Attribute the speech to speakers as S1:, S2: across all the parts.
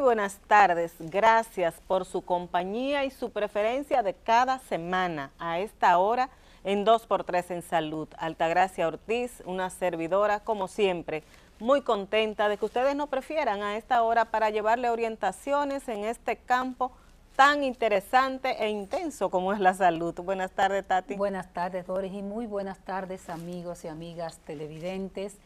S1: Buenas tardes, gracias por su compañía y su preferencia de cada semana a esta hora en 2x3 en Salud. Altagracia Ortiz, una servidora como siempre, muy contenta de que ustedes nos prefieran a esta hora para llevarle orientaciones en este campo tan interesante e intenso como es la salud. Buenas tardes, Tati.
S2: Buenas tardes, Doris, y muy buenas tardes, amigos y amigas televidentes.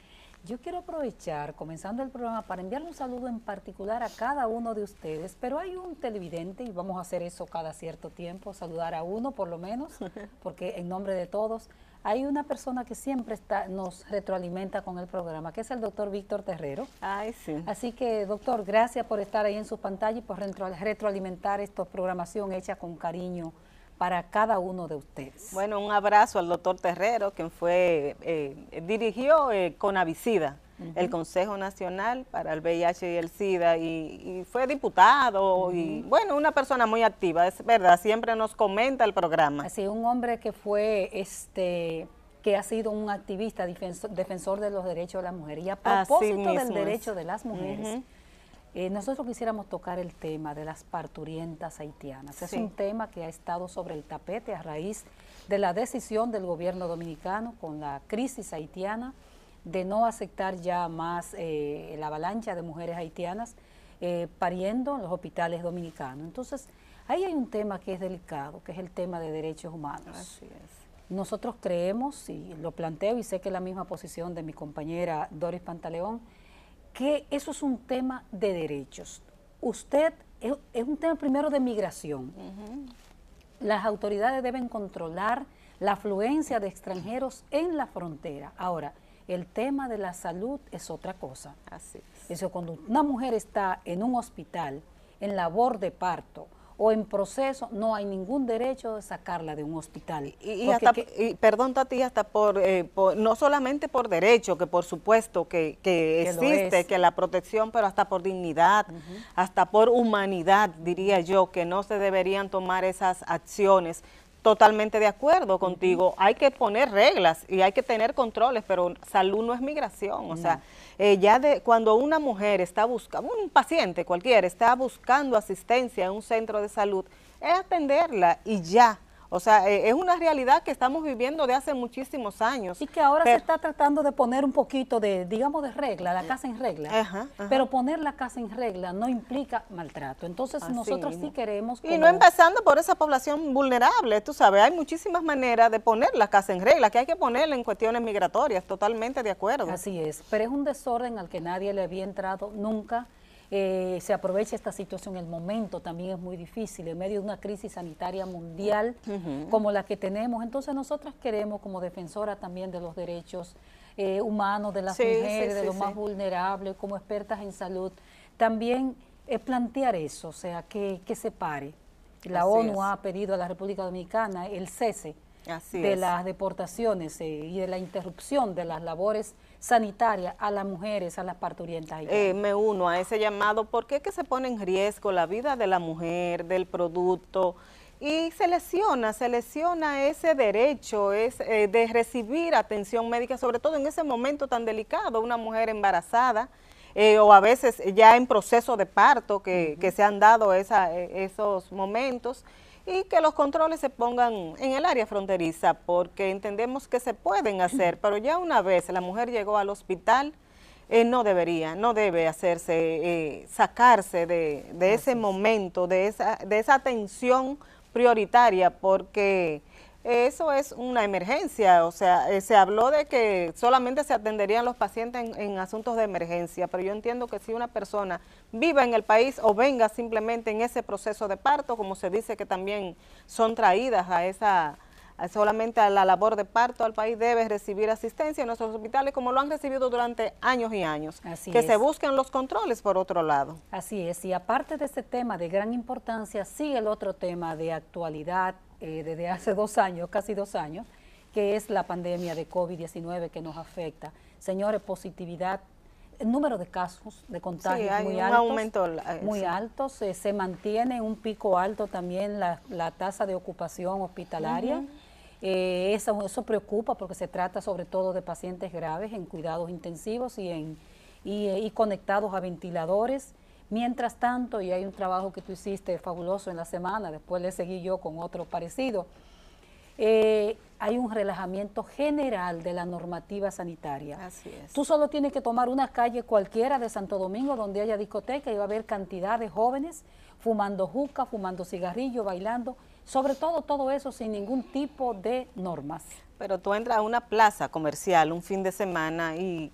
S2: Yo quiero aprovechar, comenzando el programa, para enviarle un saludo en particular a cada uno de ustedes, pero hay un televidente, y vamos a hacer eso cada cierto tiempo, saludar a uno por lo menos, porque en nombre de todos, hay una persona que siempre está, nos retroalimenta con el programa, que es el doctor Víctor Terrero.
S1: Ay, sí.
S2: Así que, doctor, gracias por estar ahí en su pantalla y por retroalimentar esta programación hecha con cariño para cada uno de ustedes.
S1: Bueno, un abrazo al doctor Terrero, quien fue, eh, dirigió eh, Conavicida, el Consejo Nacional para el VIH y el SIDA, y, fue diputado, y bueno, una persona muy activa, es verdad, siempre nos comenta el programa.
S2: Así, un hombre que fue, este que ha sido un activista defensor, de los derechos de las mujeres. Y a propósito del derecho de las mujeres, eh, nosotros quisiéramos tocar el tema de las parturientas haitianas. Es un tema que ha estado sobre el tapete a raíz de la decisión del gobierno dominicano con la crisis haitiana de no aceptar ya más eh, la avalancha de mujeres haitianas eh, pariendo en los hospitales dominicanos. Entonces, ahí hay un tema que es delicado, que es el tema de derechos humanos.
S1: Así es.
S2: Nosotros creemos, y lo planteo y sé que es la misma posición de mi compañera Doris Pantaleón, que eso es un tema de derechos. Usted, es, un tema primero de migración. Las autoridades deben controlar la afluencia de extranjeros en la frontera. Ahora, el tema de la salud es otra cosa.
S1: Así es.
S2: Eso cuando una mujer está en un hospital en labor de parto o en proceso, no hay ningún derecho de sacarla de un hospital.
S1: Y, hasta, perdón Tati, hasta eh, por, no solamente por derecho, que por supuesto que, existe, que la protección, pero hasta por dignidad, hasta por humanidad, diría yo, que no se deberían tomar esas acciones totalmente de acuerdo contigo. Hay que poner reglas y hay que tener controles, pero salud no es migración. O sea, eh, ya de cuando una mujer está buscando, un paciente cualquiera está buscando asistencia en un centro de salud, es atenderla y ya. O sea, eh, es una realidad que estamos viviendo de hace muchísimos años.
S2: Y que ahora se está tratando de poner un poquito de, digamos, de regla, la casa en regla. Pero poner la casa en regla no implica maltrato. Entonces nosotros sí queremos...
S1: Y no empezando por esa población vulnerable, tú sabes, hay muchísimas maneras de poner la casa en regla, que hay que ponerla en cuestiones migratorias, totalmente de acuerdo.
S2: Así es, pero es un desorden al que nadie le había entrado nunca eh, se aprovecha esta situación, el momento también es muy difícil, en medio de una crisis sanitaria mundial como la que tenemos. Entonces nosotras queremos, como defensora también de los derechos eh, humanos, de las mujeres, de los más vulnerables, como expertas en salud, también es plantear eso, o sea, que, se pare. La ONU ha pedido a la República Dominicana el cese de las deportaciones eh, y de la interrupción de las labores sanitarias a las mujeres, a las parturientas.
S1: Eh, me uno a ese llamado porque es que se pone en riesgo la vida de la mujer, del producto, y se lesiona, se lesiona ese derecho es, eh, de recibir atención médica, sobre todo en ese momento tan delicado, una mujer embarazada, o a veces ya en proceso de parto que, que se han dado esa, esos momentos, y que los controles se pongan en el área fronteriza porque entendemos que se pueden hacer, pero ya una vez la mujer llegó al hospital, eh, no debería, no debe hacerse, eh, sacarse de, de ese momento, de esa, de esa atención prioritaria porque eso es una emergencia, o sea, eh, se habló de que solamente se atenderían los pacientes en, asuntos de emergencia, pero yo entiendo que si una persona viva en el país o venga simplemente en ese proceso de parto, como se dice que también son traídas a esa solamente a la labor de parto al país debe recibir asistencia en nuestros hospitales como lo han recibido durante años y años.
S2: Así
S1: que se busquen los controles por otro lado.
S2: Así es, y aparte de este tema de gran importancia, sigue el otro tema de actualidad eh, desde hace dos años, casi dos años, que es la pandemia de COVID-19 que nos afecta. Señores, positividad, el número de casos de contagio muy altos,
S1: aumento,
S2: eh, muy altos, eh, se mantiene un pico alto también la, tasa de ocupación hospitalaria. Eso, eso preocupa porque se trata sobre todo de pacientes graves en cuidados intensivos y, en, y conectados a ventiladores Mientras tanto, y hay un trabajo que tú hiciste fabuloso en la semana, después le seguí yo con otro parecido, eh, hay un relajamiento general de la normativa sanitaria.
S1: Así es.
S2: Tú solo tienes que tomar una calle cualquiera de Santo Domingo donde haya discoteca y va a haber cantidad de jóvenes fumando juca, fumando cigarrillo, bailando, sobre todo todo eso sin ningún tipo de normas.
S1: Pero tú entras a una plaza comercial un fin de semana y,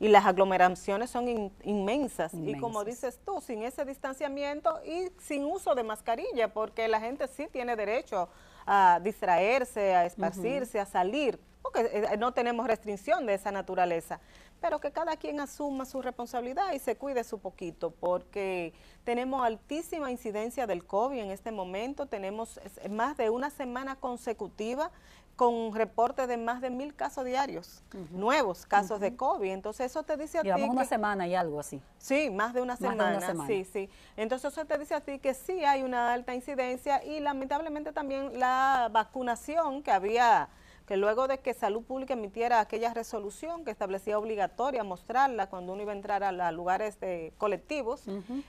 S1: las aglomeraciones son inmensas. Y como dices tú, sin ese distanciamiento y sin uso de mascarilla, porque la gente sí tiene derecho a distraerse, a esparcirse, a salir, porque eh, no tenemos restricción de esa naturaleza, pero que cada quien asuma su responsabilidad y se cuide su poquito, porque tenemos altísima incidencia del COVID en este momento, tenemos más de una semana consecutiva con un reporte de más de mil casos diarios, nuevos casos de COVID. Entonces eso te dice a
S2: ti... una semana y algo así.
S1: Sí, más de una semana. Sí, sí. Entonces eso te dice a ti que sí hay una alta incidencia y lamentablemente también la vacunación que había que luego de que Salud Pública emitiera aquella resolución que establecía obligatoria mostrarla cuando uno iba a entrar a, lugares de colectivos,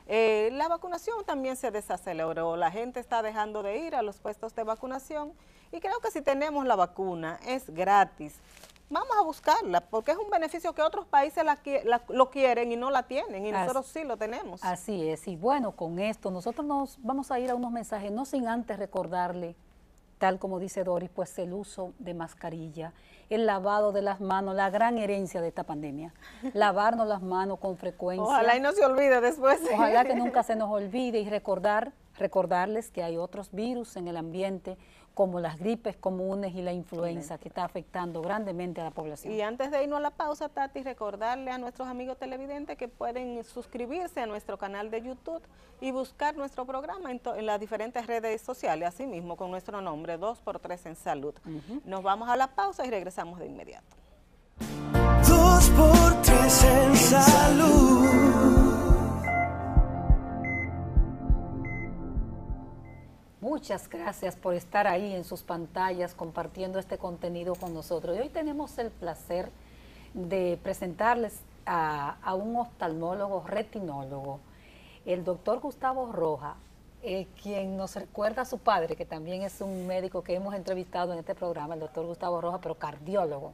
S1: eh, la vacunación también se desaceleró, la gente está dejando de ir a los puestos de vacunación y creo que si tenemos la vacuna, es gratis. Vamos a buscarla, porque es un beneficio que otros países lo quieren y no la tienen, y nosotros sí lo tenemos.
S2: Así es, y bueno, con esto nosotros nos vamos a ir a unos mensajes, no sin antes recordarle, tal como dice Doris, pues el uso de mascarilla, el lavado de las manos, la gran herencia de esta pandemia. Lavarnos las manos con frecuencia.
S1: Ojalá y no se olvide después.
S2: Ojalá que nunca se nos olvide y recordar, recordarles que hay otros virus en el ambiente, como las gripes comunes y la influenza que está afectando grandemente a la población.
S1: Y antes de irnos a la pausa, Tati, recordarle a nuestros amigos televidentes que pueden suscribirse a nuestro canal de YouTube y buscar nuestro programa en, las diferentes redes sociales, así mismo con nuestro nombre, 2x3 en Salud. Nos vamos a la pausa y regresamos de inmediato. 2x3 en Salud.
S2: Muchas gracias por estar ahí en sus pantallas compartiendo este contenido con nosotros. Y hoy tenemos el placer de presentarles a, un oftalmólogo retinólogo, el doctor Gustavo Roja, eh, quien nos recuerda a su padre, que también es un médico que hemos entrevistado en este programa, el doctor Gustavo Roja, pero cardiólogo.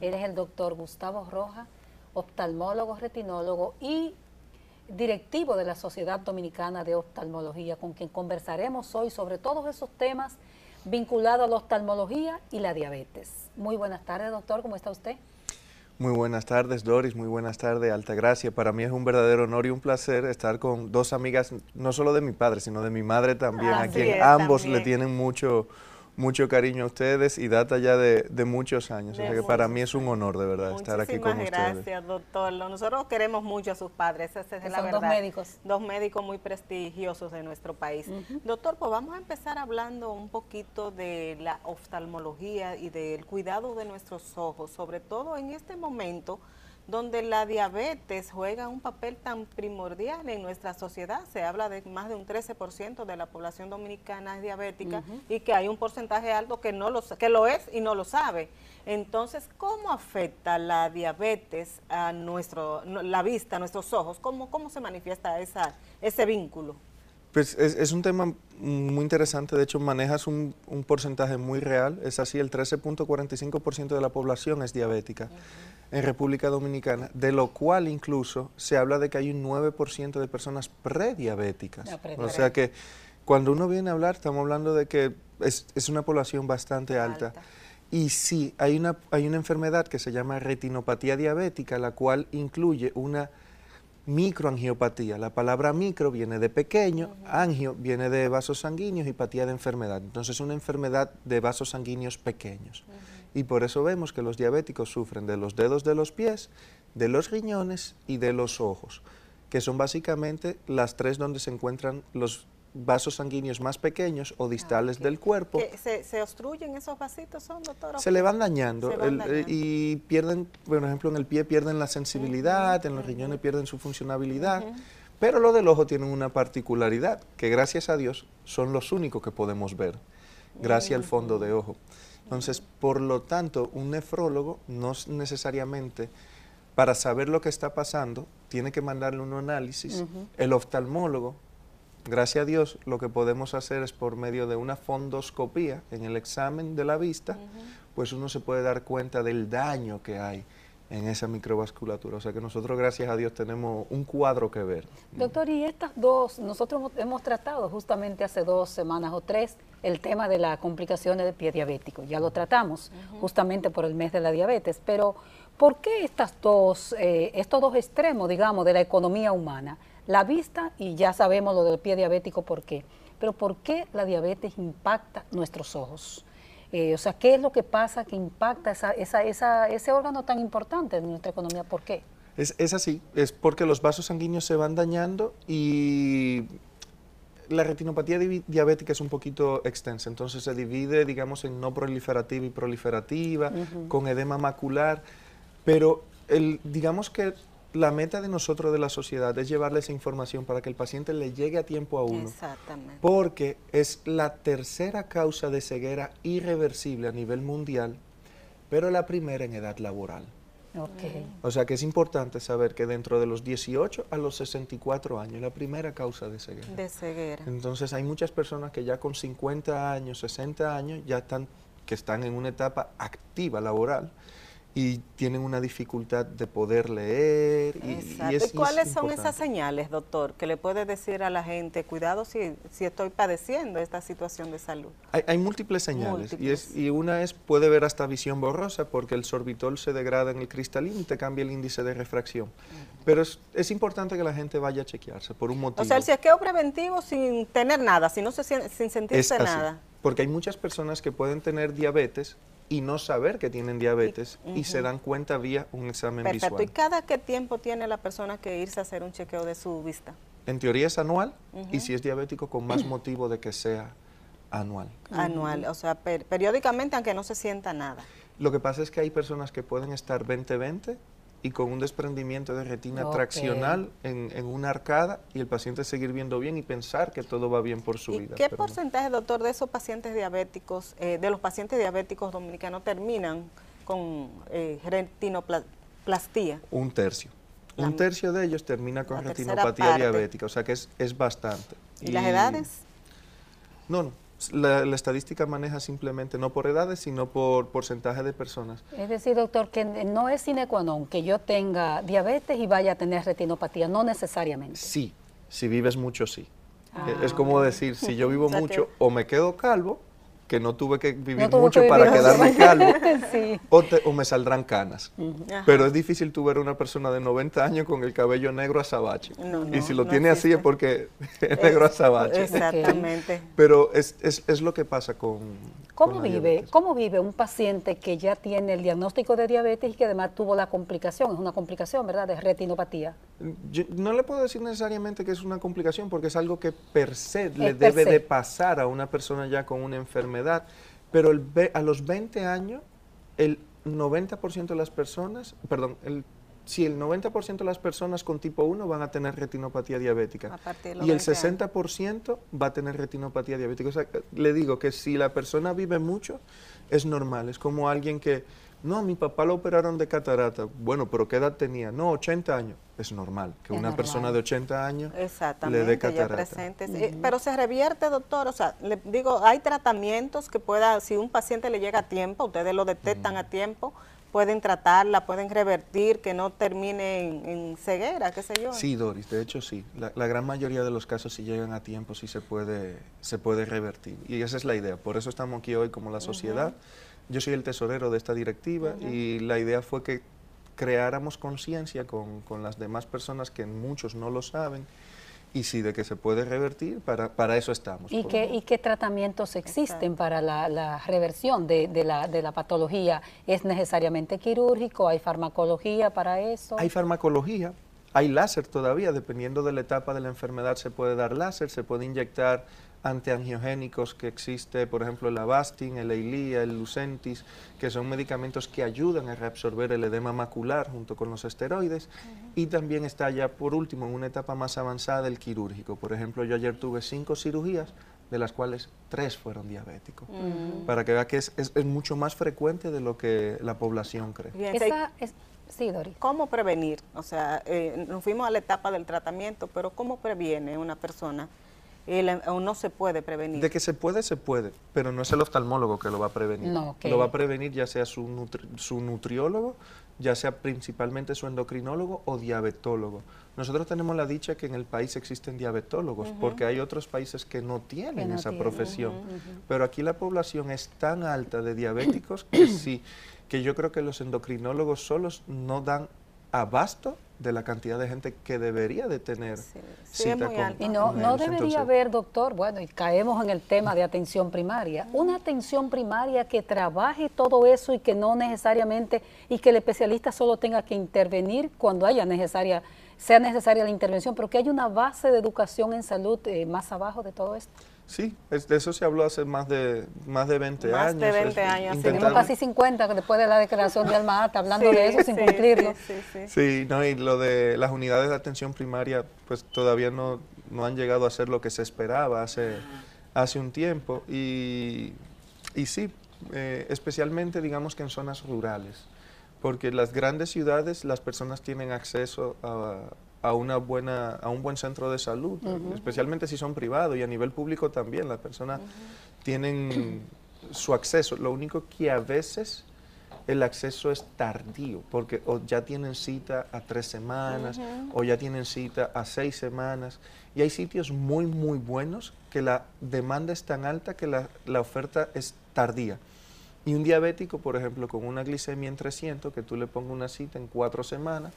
S2: Él es el doctor Gustavo Roja, oftalmólogo, retinólogo y directivo de la Sociedad Dominicana de Oftalmología, con quien conversaremos hoy sobre todos esos temas vinculados a la oftalmología y la diabetes. Muy buenas tardes, doctor, ¿cómo está usted?
S3: Muy buenas tardes, Doris, muy buenas tardes, Altagracia. Para mí es un verdadero honor y un placer estar con dos amigas, no solo de mi padre, sino de mi madre también, a quien ambos le tienen mucho mucho cariño a ustedes y data ya de, muchos años. o sea que para mí es un honor de verdad estar aquí con
S1: ustedes. Muchísimas gracias, doctor. Nosotros queremos mucho a sus padres, esa es la
S2: son
S1: verdad.
S2: Dos médicos.
S1: Dos médicos muy prestigiosos de nuestro país. Doctor, pues vamos a empezar hablando un poquito de la oftalmología y del cuidado de nuestros ojos, sobre todo en este momento donde la diabetes juega un papel tan primordial en nuestra sociedad. Se habla de más de un 13% de la población dominicana es diabética y que hay un porcentaje alto que, no lo, que lo es y no lo sabe. Entonces, ¿cómo afecta la diabetes a nuestro, la vista, a nuestros ojos? ¿Cómo, cómo se manifiesta esa, ese vínculo?
S3: Pues es, un tema muy interesante, de hecho manejas un, porcentaje muy real, es así, el 13.45% de la población es diabética en República Dominicana, de lo cual incluso se habla de que hay un 9% de personas prediabéticas. o sea que cuando uno viene a hablar, estamos hablando de que es, una población bastante alta. Y sí, hay una, hay una enfermedad que se llama retinopatía diabética, la cual incluye una microangiopatía. La palabra micro viene de pequeño, angio viene de vasos sanguíneos y patía de enfermedad. Entonces es una enfermedad de vasos sanguíneos pequeños. Y por eso vemos que los diabéticos sufren de los dedos de los pies, de los riñones y de los ojos, que son básicamente las tres donde se encuentran los vasos sanguíneos más pequeños o distales ah, del cuerpo.
S1: Se, obstruyen esos vasitos, son, doctor?
S3: Se le van dañando, y pierden, por ejemplo, en el pie pierden la sensibilidad, en los riñones pierden su funcionabilidad. Pero lo del ojo tiene una particularidad, que gracias a Dios son los únicos que podemos ver, gracias al fondo de ojo. Entonces, por lo tanto, un nefrólogo no necesariamente para saber lo que está pasando tiene que mandarle un análisis, el oftalmólogo, gracias a Dios, lo que podemos hacer es por medio de una fondoscopía en el examen de la vista, pues uno se puede dar cuenta del daño que hay en esa microvasculatura. O sea que nosotros, gracias a Dios, tenemos un cuadro que ver.
S2: Doctor, y estas dos, nosotros hemos tratado justamente hace dos semanas o tres el tema de las complicaciones del pie diabético. Ya lo tratamos justamente por el mes de la diabetes, pero ¿por qué estas dos, eh, estos dos extremos, digamos, de la economía humana? La vista, y ya sabemos lo del pie diabético, ¿por qué? Pero ¿por qué la diabetes impacta nuestros ojos? Eh, o sea, ¿qué es lo que pasa que impacta esa, esa, ese órgano tan importante de nuestra economía? ¿Por qué?
S3: Es, es, así, es porque los vasos sanguíneos se van dañando y la retinopatía diabética es un poquito extensa, entonces se divide, digamos, en no proliferativa y proliferativa, con edema macular, pero el, digamos que la meta de nosotros de la sociedad es llevarle esa información para que el paciente le llegue a tiempo a uno. Exactamente. Porque es la tercera causa de ceguera irreversible a nivel mundial, pero la primera en edad laboral. Okay. O sea que es importante saber que dentro de los 18 a los 64 años, la primera causa de ceguera.
S1: De ceguera.
S3: Entonces hay muchas personas que ya con 50 años, 60 años, ya están, que están en una etapa activa laboral y tienen una dificultad de poder leer. Y,
S1: y, cuáles son esas señales, doctor, que le puede decir a la gente, cuidado si, si estoy padeciendo esta situación de salud?
S3: Hay, múltiples señales Y, es, y una es, puede ver hasta visión borrosa porque el sorbitol se degrada en el cristalino y te cambia el índice de refracción. Pero es, es, importante que la gente vaya a chequearse por un motivo.
S1: O sea, el chequeo preventivo sin tener nada, sin, no se, sin sentirse nada.
S3: Porque hay muchas personas que pueden tener diabetes y no saber que tienen diabetes y, se dan cuenta vía un examen Perfecto.
S1: ¿Y cada qué tiempo tiene la persona que irse a hacer un chequeo de su vista?
S3: En teoría es anual y si es diabético con más motivo de que sea anual.
S1: Anual, o sea, periódicamente aunque no se sienta nada.
S3: Lo que pasa es que hay personas que pueden estar 20-20 y con un desprendimiento de retina traccional en, en, una arcada y el paciente seguir viendo bien y pensar que todo va bien por su vida.
S1: ¿Qué porcentaje, doctor, de esos pacientes diabéticos, eh, de los pacientes diabéticos dominicanos terminan con eh, retinoplastía?
S3: Un tercio. un tercio de ellos termina con retinopatía diabética, o sea que es, es bastante.
S1: ¿Y las edades?
S3: No, no la, estadística maneja simplemente no por edades, sino por porcentaje de personas.
S2: Es decir, doctor, que no es sine qua non que yo tenga diabetes y vaya a tener retinopatía, no necesariamente.
S3: Sí, si vives mucho, sí. es como ah. decir, si yo vivo mucho o me quedo calvo que no tuve que vivir mucho para quedarme calvo, o, me saldrán canas. Pero es difícil tu ver una persona de 90 años con el cabello negro azabache. y si lo tiene así es porque es negro azabache.
S1: Exactamente.
S3: Pero es, es, es, lo que pasa con...
S2: ¿Cómo, vive, ¿Cómo vive un paciente que ya tiene el diagnóstico de diabetes y que además tuvo la complicación, es una complicación, ¿verdad?, de retinopatía.
S3: no le puedo decir necesariamente que es una complicación porque es algo que per se le debe de pasar a una persona ya con una enfermedad edad, pero el, a los 20 años, el 90% de las personas, perdón, el, si el 90% de las personas con tipo 1 van a tener retinopatía diabética. Y el 60% va a tener retinopatía diabética. O sea, le digo que si la persona vive mucho, es normal, es como alguien que no, mi papá lo operaron de catarata. Bueno, pero ¿qué edad tenía? No, 80 años. Es normal que una persona de 80 años le dé catarata.
S1: Eh, pero se revierte, doctor. O sea, le digo, hay tratamientos que pueda, si un paciente le llega a tiempo, ustedes lo detectan a tiempo, pueden tratarla, pueden revertir, que no termine en, ceguera, qué sé yo.
S3: Sí, Doris, de hecho sí. La, gran mayoría de los casos si llegan a tiempo sí se puede, se puede revertir. Y esa es la idea. Por eso estamos aquí hoy como la sociedad. Yo soy el tesorero de esta directiva y la idea fue que creáramos conciencia con, con, las demás personas que muchos no lo saben y sí de que se puede revertir, para, para eso estamos.
S2: ¿Y qué, ¿Y qué tratamientos existen para la, la reversión de, de, la, de la patología? ¿Es necesariamente quirúrgico? ¿Hay farmacología para eso?
S3: Hay farmacología, hay láser todavía, dependiendo de la etapa de la enfermedad se puede dar láser, se puede inyectar antiangiogénicos que existe, por ejemplo, el Avastin, el Eylea, el Lucentis, que son medicamentos que ayudan a reabsorber el edema macular junto con los esteroides. Y también está ya, por último, en una etapa más avanzada, el quirúrgico. Por ejemplo, yo ayer tuve cinco cirugías de las cuales tres fueron diabéticos. Para que vea que es, es, mucho más frecuente de lo que la población cree.
S2: Esa es, sí, Dori.
S1: ¿Cómo prevenir? O sea, eh, nos fuimos a la etapa del tratamiento, pero ¿cómo previene una persona? O no se puede prevenir.
S3: De que se puede, se puede, pero no es el oftalmólogo que lo va a prevenir. No, Lo va a prevenir ya sea su, su nutriólogo, ya sea principalmente su endocrinólogo o diabetólogo. Nosotros tenemos la dicha que en el país existen diabetólogos, porque hay otros países que no tienen esa profesión. Pero aquí la población es tan alta de diabéticos que sí, que yo creo que los endocrinólogos solos no dan abasto de la cantidad de gente que debería de tener cita con,
S2: Y no, no debería haber, doctor, bueno, y caemos en el tema de atención primaria, una atención primaria que trabaje todo eso y que no necesariamente, y que el especialista solo tenga que intervenir cuando haya necesaria, sea necesaria la intervención, pero que haya una base de educación en salud eh, más abajo de todo esto.
S3: Sí, de eso se habló hace más de más de 20 años. Más
S1: de 20 años.
S2: Tenemos casi 50 después de la declaración de Alma hablando de eso sin cumplirlo.
S3: Sí, no, y lo de las unidades de atención primaria, pues todavía no, no han llegado a ser lo que se esperaba hace, hace un tiempo. Y, y sí, eh, especialmente digamos que en zonas rurales, porque en las grandes ciudades las personas tienen acceso a a, una buena, a un buen centro de salud, especialmente si son privados y a nivel público también. Las personas tienen su acceso. Lo único que a veces el acceso es tardío, porque o ya tienen cita a tres semanas o ya tienen cita a seis semanas. Y hay sitios muy, muy buenos que la demanda es tan alta que la, la oferta es tardía. Y un diabético, por ejemplo, con una glicemia en 300, que tú le pongas una cita en cuatro semanas,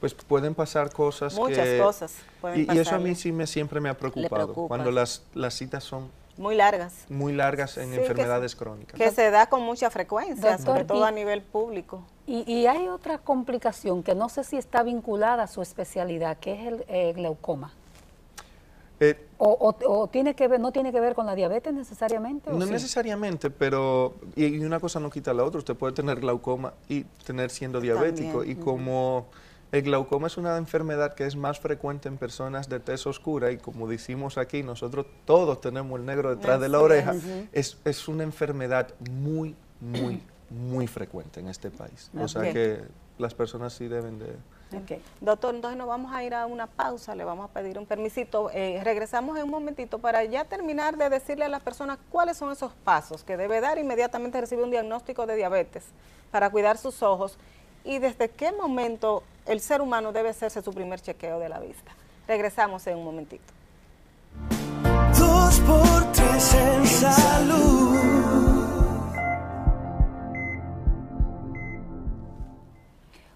S3: pues pueden pasar cosas
S1: Muchas cosas
S3: y, y, eso a mí sí me siempre me ha preocupado, cuando las, las citas son
S1: muy largas.
S3: Muy largas en enfermedades crónicas.
S1: Que se da con mucha frecuencia, sobre todo a nivel público.
S2: Y, y, hay otra complicación que no sé si está vinculada a su especialidad, que es el eh, glaucoma. Eh, o, o, tiene que ver, no tiene que ver con la diabetes necesariamente?
S3: no necesariamente, pero y, una cosa no quita la otra. Usted puede tener glaucoma y tener siendo diabético. Y como el glaucoma es una enfermedad que es más frecuente en personas de tez oscura y como decimos aquí, nosotros todos tenemos el negro detrás de la oreja. es, es, una enfermedad muy, muy, muy frecuente en este país. O sea que las personas sí deben de...
S1: Doctor, entonces nos vamos a ir a una pausa, le vamos a pedir un permisito. Eh, regresamos en un momentito para ya terminar de decirle a las personas cuáles son esos pasos que debe dar inmediatamente recibe un diagnóstico de diabetes para cuidar sus ojos y desde qué momento el ser humano debe hacerse su primer chequeo de la vista. Regresamos en un momentito. Dos por tres en salud.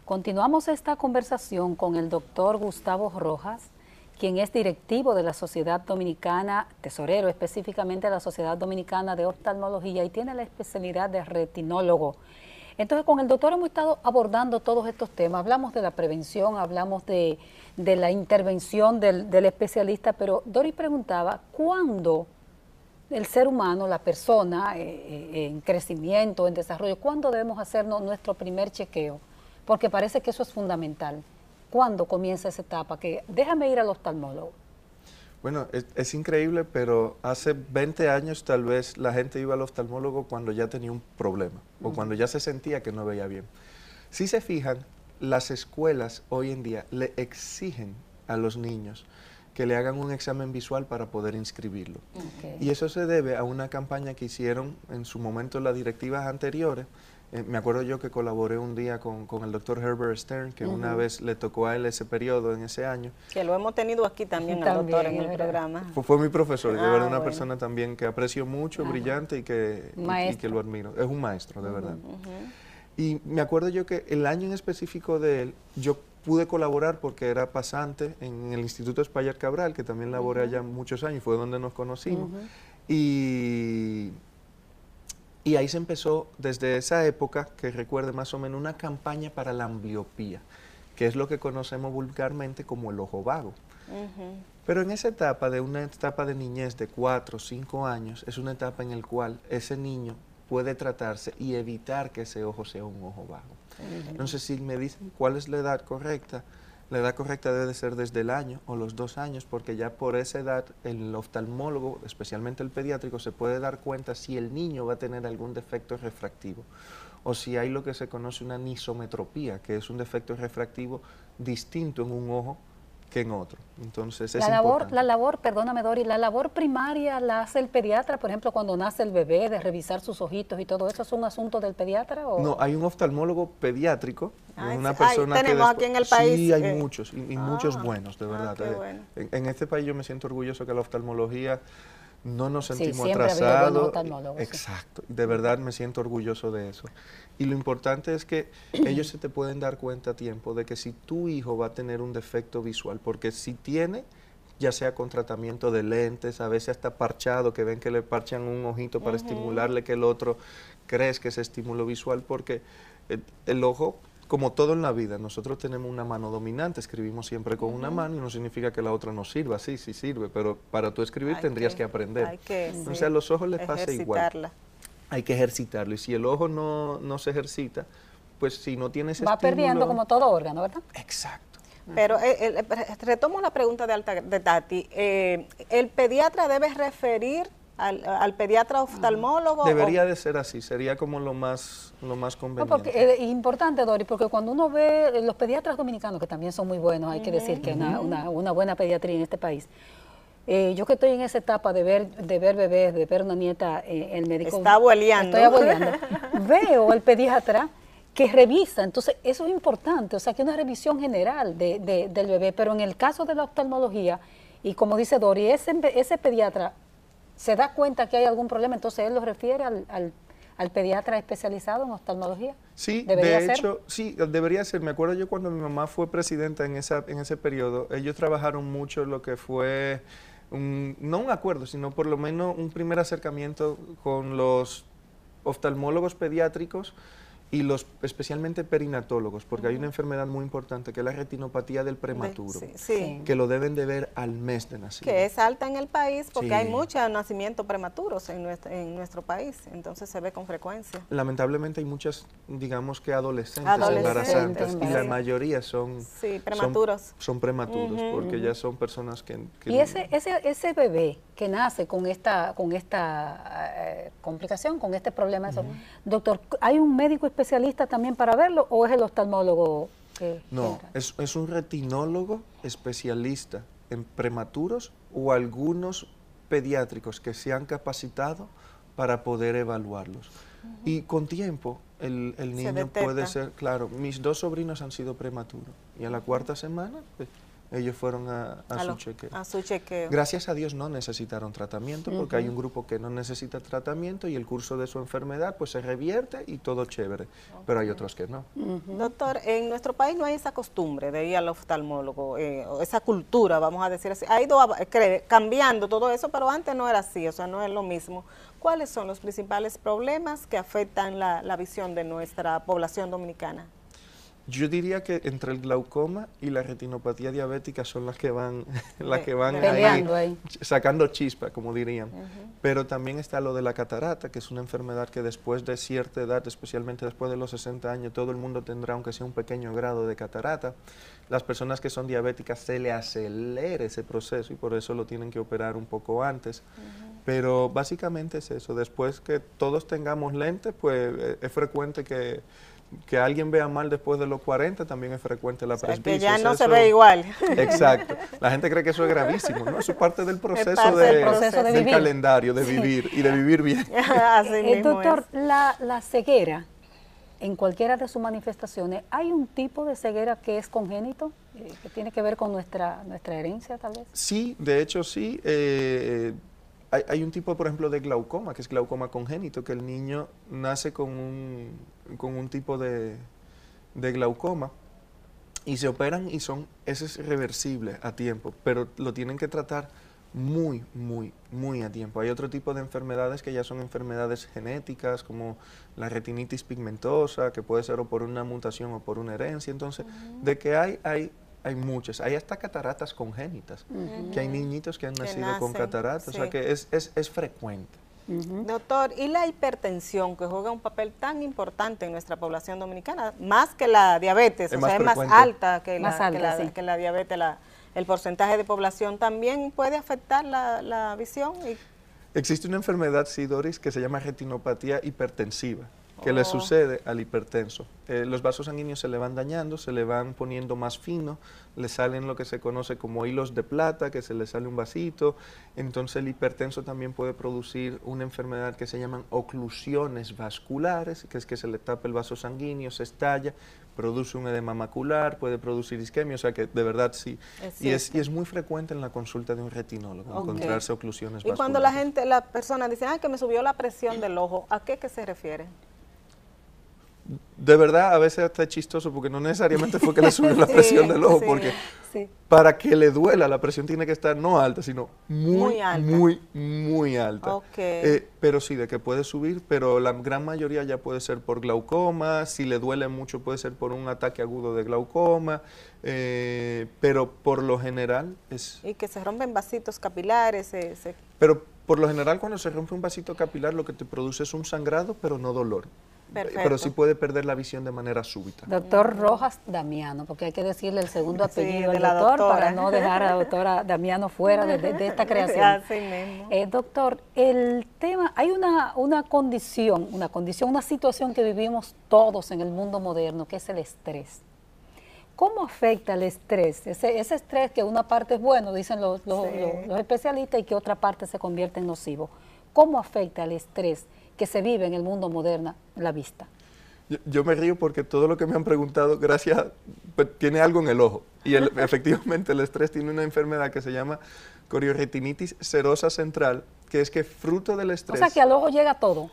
S2: Continuamos esta conversación con el doctor Gustavo Rojas, quien es directivo de la Sociedad Dominicana, tesorero específicamente de la Sociedad Dominicana de Oftalmología y tiene la especialidad de retinólogo. Entonces, con el doctor hemos estado abordando todos estos temas. Hablamos de la prevención, hablamos de, la intervención del, especialista, pero Dori preguntaba, ¿cuándo el ser humano, la persona eh, eh, en crecimiento, en desarrollo, cuándo debemos hacernos nuestro primer chequeo? Porque parece que eso es fundamental. ¿Cuándo comienza esa etapa? Que déjame ir al oftalmólogo.
S3: Bueno, es, increíble, pero hace 20 años tal vez la gente iba al oftalmólogo cuando ya tenía un problema o cuando ya se sentía que no veía bien. Si se fijan, las escuelas hoy en día le exigen a los niños que le hagan un examen visual para poder inscribirlo. Y eso se debe a una campaña que hicieron en su momento las directivas anteriores, eh, me acuerdo yo que colaboré un día con, el doctor Herbert Stern, que una vez le tocó a él ese periodo en ese año.
S1: Que lo hemos tenido aquí también, el doctor, en el programa.
S3: Fue, mi profesor, de ah, verdad, una persona también que aprecio mucho, brillante y que, y, que lo admiro. Es un maestro, de verdad. Y me acuerdo yo que el año en específico de él, yo pude colaborar porque era pasante en el Instituto Espaillat Cabral, que también laboré allá muchos años, fue donde nos conocimos. Y y ahí se empezó desde esa época, que recuerde más o menos, una campaña para la ambliopía, que es lo que conocemos vulgarmente como el ojo vago. Pero en esa etapa, de una etapa de niñez de 4 o 5 años, es una etapa en la cual ese niño puede tratarse y evitar que ese ojo sea un ojo vago. Entonces, si me dicen cuál es la edad correcta, La edad correcta debe de ser desde el año o los dos años, porque ya por esa edad el oftalmólogo, especialmente el pediátrico, se puede dar cuenta si el niño va a tener algún defecto refractivo o si hay lo que se conoce una nisometropía, que es un defecto refractivo distinto en un ojo que en otro. Entonces,
S2: la labor, la labor, perdóname Dori, la labor primaria la hace el pediatra, por ejemplo, cuando nace el bebé, de revisar sus ojitos y todo eso, ¿es un asunto del pediatra? O?
S3: No, hay un oftalmólogo pediátrico,
S1: una persona tenemos aquí en el país.
S3: Sí, hay muchos, y, muchos ah, buenos, de verdad. Ah, eh. en, este país yo me siento orgulloso que la oftalmología no nos sentimos sí, atrasados. Exacto, de verdad me siento orgulloso de eso. Y lo importante es que ellos se te pueden dar cuenta a tiempo de que si tu hijo va a tener un defecto visual, porque si tiene, ya sea con tratamiento de lentes, a veces hasta parchado, que ven que le parchan un ojito para estimularle que el otro crezca ese estímulo visual, porque el ojo como todo en la vida, nosotros tenemos una mano dominante, escribimos siempre con una mano y no significa que la otra no sirva, sí, sí sirve, pero para tú escribir tendrías que, aprender. Hay que, o sea, a los ojos les pasa igual. Hay que ejercitarlo y si el ojo no, no se ejercita, pues si no tienes
S2: Va perdiendo como todo órgano, ¿verdad?
S3: Exacto.
S1: Pero eh, eh, retomo la pregunta de, Alta, de Tati. Eh, ¿El pediatra debe referir al, pediatra oftalmólogo?
S3: Debería de ser así, sería como lo más, lo más conveniente.
S2: porque, es importante, Dori, porque cuando uno ve los pediatras dominicanos, que también son muy buenos, hay que decir que una, una, una, buena pediatría en este país, eh, yo que estoy en esa etapa de ver, de ver bebés, de ver una nieta, eh, el médico...
S1: Está abueleando.
S2: Estoy abueleando. veo el pediatra que revisa, entonces eso es importante, o sea, que una revisión general de, del bebé, pero en el caso de la oftalmología, y como dice Dori, ese, ese pediatra se da cuenta que hay algún problema, entonces él lo refiere al, al, pediatra especializado en oftalmología.
S3: Sí, de hecho, sí, debería ser. Me acuerdo yo cuando mi mamá fue presidenta en, esa, en ese periodo, ellos trabajaron mucho lo que fue, no un acuerdo, sino por lo menos un primer acercamiento con los oftalmólogos pediátricos y los especialmente perinatólogos, porque hay una enfermedad muy importante que es la retinopatía del prematuro, que lo deben de ver al mes de nacimiento.
S1: Que es alta en el país porque hay muchos nacimientos prematuros en nuestro, en nuestro país, entonces se ve con frecuencia.
S3: Lamentablemente hay muchas, digamos que adolescentes, embarazantes y la mayoría son,
S1: prematuros.
S3: Son, prematuros porque ya son personas que...
S2: y ese, ese, ese bebé que nace con esta, con esta eh, complicación, con este problema, doctor, ¿hay un médico especial especialista también para verlo o es el oftalmólogo?
S3: Que, no, es, es, un retinólogo especialista en prematuros o algunos pediátricos que se han capacitado para poder evaluarlos. Y con tiempo el, el niño puede ser, claro, mis dos sobrinos han sido prematuros y a la cuarta semana pues, ellos fueron a, su chequeo. Gracias a Dios no necesitaron tratamiento porque hay un grupo que no necesita tratamiento y el curso de su enfermedad pues se revierte y todo chévere, pero hay otros que no.
S1: Doctor, en nuestro país no hay esa costumbre de ir al oftalmólogo, eh, esa cultura, vamos a decir así. Ha ido cambiando todo eso, pero antes no era así, o sea, no es lo mismo. ¿Cuáles son los principales problemas que afectan la visión de nuestra población dominicana?
S3: Yo diría que entre el glaucoma y la retinopatía diabética son las que van, las que van ahí, sacando chispa, como dirían. Pero también está lo de la catarata, que es una enfermedad que después de cierta edad, especialmente después de los 60 años, todo el mundo tendrá, aunque sea un pequeño grado de catarata. Las personas que son diabéticas se le acelera ese proceso y por eso lo tienen que operar un poco antes. Pero básicamente es eso. Después que todos tengamos lentes, pues eh, es frecuente que que alguien vea mal después de los 40 también es frecuente la o
S1: que ya no se ve igual.
S3: Exacto. La gente cree que eso es gravísimo, ¿no? Eso es parte del proceso, de, del, calendario, de vivir y de vivir bien.
S2: El eh, doctor, la, la ceguera, en cualquiera de sus manifestaciones, ¿hay un tipo de ceguera que es congénito, eh, que tiene que ver con nuestra, nuestra herencia tal vez?
S3: Sí, de hecho sí. Eh, hay, un tipo, por ejemplo, de glaucoma, que es glaucoma congénito, que el niño nace con un, con un tipo de, glaucoma y se operan y son, ese es reversible a tiempo, pero lo tienen que tratar muy, muy, muy a tiempo. Hay otro tipo de enfermedades que ya son enfermedades genéticas, como la retinitis pigmentosa, que puede ser o por una mutación o por una herencia. Entonces, de que hay, hay hay muchas. Hay hasta cataratas congénitas, que hay niñitos que han nacido con cataratas, o sea que es, es, es frecuente.
S1: Doctor, ¿y la hipertensión que juega un papel tan importante en nuestra población dominicana, más que la diabetes, o sea, es más alta que la, que la, diabetes, el porcentaje de población también puede afectar la, visión?
S3: Existe una enfermedad, sí, Doris, que se llama retinopatía hipertensiva que le oh. sucede al hipertenso. Eh, los vasos sanguíneos se le van dañando, se le van poniendo más fino, le salen lo que se conoce como hilos de plata, que se le sale un vasito. Entonces el hipertenso también puede producir una enfermedad que se llaman oclusiones vasculares, que es que se le tapa el vaso sanguíneo, se estalla, produce un edema macular, puede producir isquemia, o sea que de verdad sí. y, es, y es muy frecuente en la consulta de un retinólogo encontrarse oclusiones vasculares.
S1: Y cuando la gente, la persona dice, ay, que me subió la presión del ojo, ¿a qué que se refiere?
S3: De verdad a veces está chistoso porque no necesariamente fue que le subió la presión del ojo, porque para que le duela la presión tiene que estar no alta, sino muy, muy, muy alta. Eh, pero sí, de que puede subir, pero la gran mayoría ya puede ser por glaucoma, si le duele mucho puede ser por un ataque agudo de glaucoma, eh, pero por lo general es...
S1: Y que se rompen vasitos capilares.
S3: Pero por lo general cuando se rompe un vasito capilar lo que te produce es un sangrado, pero no dolor. Pero sí puede perder la visión de manera súbita.
S2: Doctor Rojas Damiano, porque hay que decirle el segundo apellido del doctor para no dejar a la doctora Damiano fuera de, esta creación. Eh, doctor, el tema, hay una, una condición, una condición, una situación que vivimos todos en el mundo moderno, que es el estrés. ¿Cómo afecta el estrés? Ese, ese estrés que una parte es bueno, dicen los, los especialistas, y que otra parte se convierte en nocivo. ¿Cómo afecta el estrés? Que se vive en el mundo moderno, la vista.
S3: Yo, me río porque todo lo que me han preguntado, gracias, pues, tiene algo en el ojo. Y efectivamente el estrés tiene una enfermedad que se llama corioretinitis serosa central, que es que fruto del estrés...
S2: O sea que al ojo llega todo.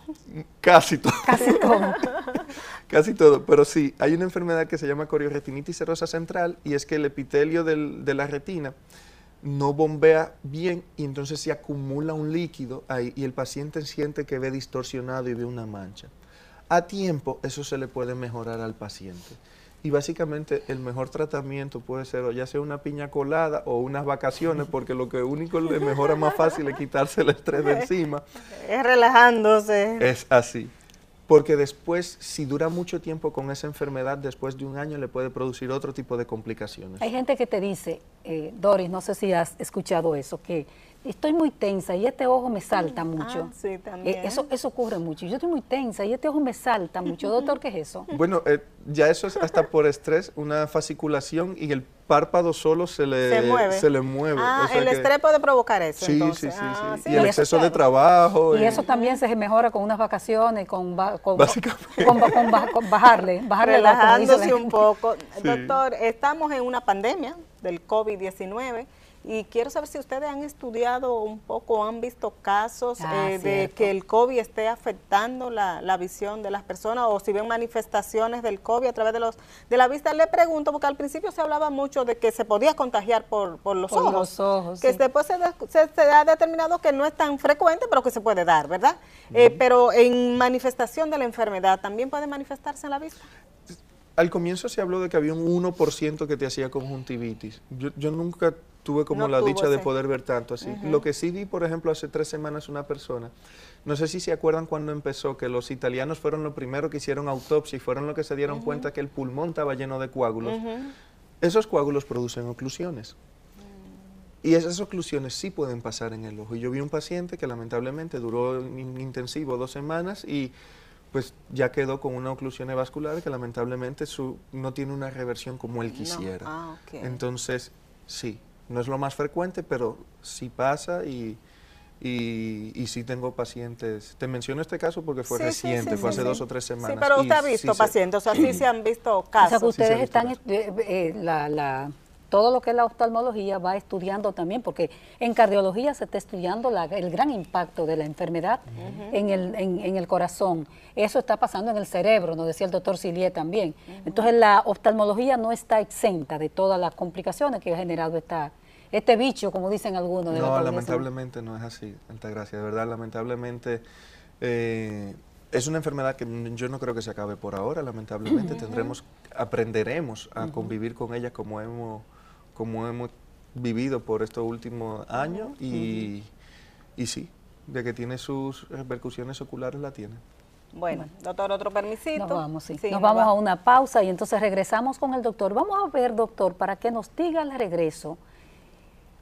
S3: Casi todo.
S2: Casi todo.
S3: Casi todo, pero sí, hay una enfermedad que se llama corioretinitis serosa central y es que el epitelio de la retina no bombea bien y entonces se acumula un líquido ahí y el paciente siente que ve distorsionado y ve una mancha. A tiempo eso se le puede mejorar al paciente. Y básicamente el mejor tratamiento puede ser o ya sea una piña colada o unas vacaciones, porque lo que único le mejora más fácil es quitarse el estrés de encima.
S1: Es relajándose.
S3: Es así porque después, si dura mucho tiempo con esa enfermedad, después de un año le puede producir otro tipo de complicaciones.
S2: Hay gente que te dice, eh, Doris, no sé si has escuchado eso, que estoy muy tensa y este ojo me salta ah, mucho.
S1: Ah, sí, también.
S2: Eh, eso, eso ocurre mucho. Yo estoy muy tensa y este ojo me salta mucho. Doctor, ¿qué es eso?
S3: Bueno, eh, ya eso es hasta por estrés, una fasciculación y el párpado solo se le, se mueve. Se le mueve.
S1: Ah, el estrés puede provocar eso.
S3: Sí, sí, sí, ah, sí, Y el exceso de trabajo.
S2: Y, eso también se mejora con unas vacaciones, con, con, con, bajarle, bajarle
S1: Relajándose un poco. Doctor, estamos en una pandemia del COVID-19 y quiero saber si ustedes han estudiado un poco, han visto casos ah, eh, de que el COVID esté afectando la, visión de las personas o si ven manifestaciones del COVID a través de los de la vista. Le pregunto, porque al principio se hablaba mucho de que se podía contagiar por, por los ojos.
S2: Los ojos
S1: que después se, se, ha determinado que no es tan frecuente, pero que se puede dar, ¿verdad? Eh, pero en manifestación de la enfermedad, ¿también puede manifestarse en la vista?
S3: Al comienzo se habló de que había un 1% que te hacía conjuntivitis. Yo, yo nunca tuve como la dicha de poder ver tanto así. Lo que sí vi, por ejemplo, hace tres semanas una persona, no sé si se acuerdan cuando empezó, que los italianos fueron los primeros que hicieron autopsia y fueron los que se dieron cuenta que el pulmón estaba lleno de coágulos. Esos coágulos producen oclusiones. Y esas oclusiones sí pueden pasar en el ojo. Y yo vi un paciente que lamentablemente duró intensivo dos semanas y pues ya quedó con una oclusión vascular que lamentablemente su, no tiene una reversión como él quisiera. Ah, Entonces, sí, no es lo más frecuente, pero sí pasa y, y, sí tengo pacientes. Te menciono este caso porque fue reciente, fue hace dos o tres semanas. Sí,
S1: pero usted ha visto pacientes, o sea, sí se han visto casos. O sea,
S2: ustedes están, eh, eh, la, la todo lo que es la oftalmología va estudiando también, porque en cardiología se está estudiando el gran impacto de la enfermedad en, el, en, el corazón. Eso está pasando en el cerebro, nos decía el doctor Silier también. Entonces la oftalmología no está exenta de todas las complicaciones que ha generado esta, este bicho, como dicen algunos.
S3: De no, lamentablemente no es así, Altagracia, de verdad, lamentablemente... Eh, es una enfermedad que yo no creo que se acabe por ahora, lamentablemente. Tendremos, aprenderemos a convivir con ella como hemos como hemos vivido por estos últimos años y, y sí, de que tiene sus repercusiones oculares, la tiene.
S1: Bueno, doctor, otro permisito.
S2: Nos vamos, sí. nos vamos a una pausa y entonces regresamos con el doctor. Vamos a ver, doctor, para que nos diga al regreso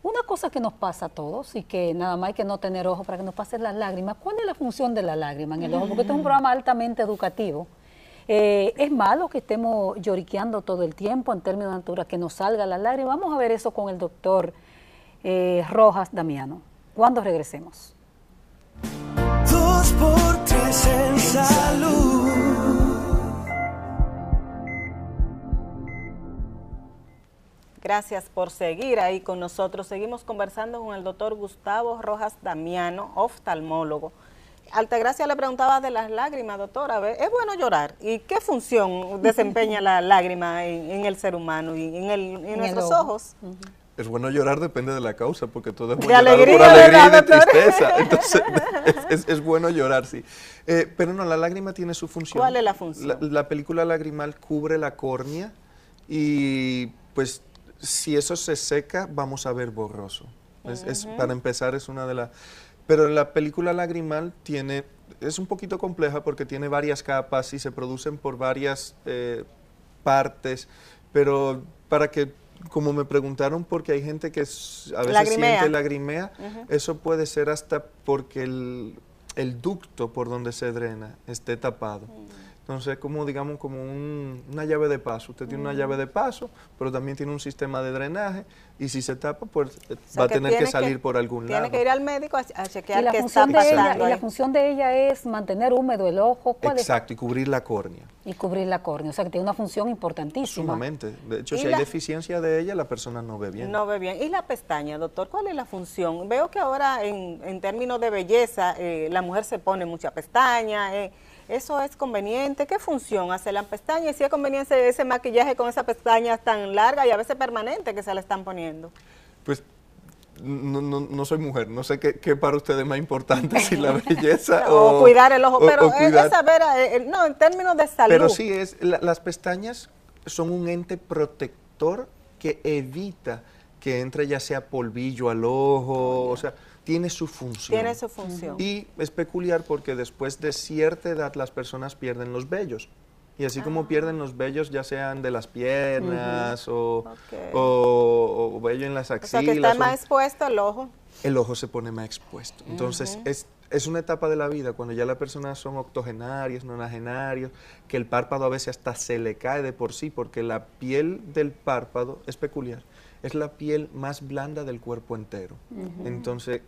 S2: una cosa que nos pasa a todos y que nada más hay que no tener ojo para que nos pasen las lágrimas. ¿Cuál es la función de la lágrima en el ojo? Porque este es un programa altamente educativo. Eh, es malo que estemos lloriqueando todo el tiempo en términos de altura, que nos salga la lágrima. Vamos a ver eso con el doctor eh, Rojas Damiano. ¿Cuándo regresemos?
S4: Dos por tres en salud.
S1: Gracias por seguir ahí con nosotros. Seguimos conversando con el doctor Gustavo Rojas Damiano, oftalmólogo. Altagracia le preguntaba de las lágrimas, doctora. ¿Es bueno llorar? ¿Y qué función desempeña la lágrima en, el ser humano y en, nuestros ojos?
S3: Es bueno llorar, depende de la causa, porque todo es
S1: bueno de alegría,
S3: por alegría y de tristeza. Entonces, es, bueno llorar, sí. Eh, pero no, la lágrima tiene su función.
S1: ¿Cuál es la función?
S3: La, película lagrimal cubre la córnea y pues si eso se seca, vamos a ver borroso. Es, para empezar, es una de las... Pero la película lagrimal tiene, es un poquito compleja porque tiene varias capas y se producen por varias eh, partes, pero para que, como me preguntaron, porque hay gente que a veces siente lagrimea, eso puede ser hasta porque el, ducto por donde se drena esté tapado. Mm. Entonces, como digamos, como una llave de paso. Usted tiene una llave de paso, pero también tiene un sistema de drenaje y si se tapa, pues va a tener que salir por algún
S1: lado.
S3: Tiene
S1: que ir al médico a, chequear qué está pasando.
S2: y la función de ella es mantener húmedo el ojo.
S3: Exacto, y cubrir la córnea.
S2: Y cubrir la córnea, o sea que tiene una función importantísima.
S3: Sumamente. De hecho, si hay deficiencia de ella, la persona no ve bien.
S1: No ve bien. ¿Y la pestaña, doctor? ¿Cuál es la función? Veo que ahora en, en términos de belleza, eh, la mujer se pone mucha pestaña, eh, ¿Eso es conveniente? ¿Qué función hace la pestaña? ¿Y si es conveniente ese maquillaje con esa pestaña tan larga y a veces permanente que se le están poniendo?
S3: Pues no, soy mujer, no sé qué, para ustedes es más importante, si la belleza
S1: o, cuidar el ojo, pero es saber, eh, eh, no, en términos de salud.
S3: Pero sí, es, las pestañas son un ente protector que evita que entre ya sea polvillo al ojo, o sea, tiene su función.
S1: Tiene su función.
S3: Y es peculiar porque después de cierta edad las personas pierden los vellos. Y así como ah. pierden los vellos, ya sean de las piernas o, o, vello en las axilas.
S1: O sea, que está más expuesto el ojo.
S3: El ojo se pone más expuesto. Entonces, es, es una etapa de la vida cuando ya las personas son octogenarias, nonagenarios, que el párpado a veces hasta se le cae de por sí, porque la piel del párpado es peculiar. Es la piel más blanda del cuerpo entero. Entonces,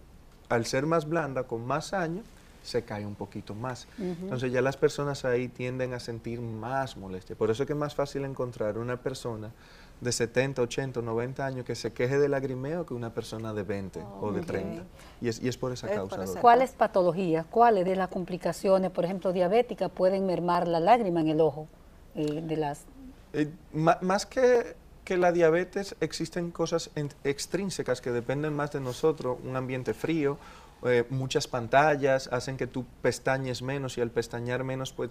S3: al ser más blanda, con más años, se cae un poquito más. Entonces ya las personas ahí tienden a sentir más molestia. Por eso es que es más fácil encontrar una persona de 70, 80, 90 años que se queje de lagrimeo que una persona de 20 o de 30. Y es, y es por esa causa.
S2: ¿Cuáles patologías, cuáles de las complicaciones, por ejemplo, diabéticas, pueden mermar la lágrima en el ojo eh, de las...
S3: Eh, más que que la diabetes existen cosas extrínsecas que dependen más de nosotros, un ambiente frío, eh, muchas pantallas hacen que tú pestañes menos y al pestañear menos pues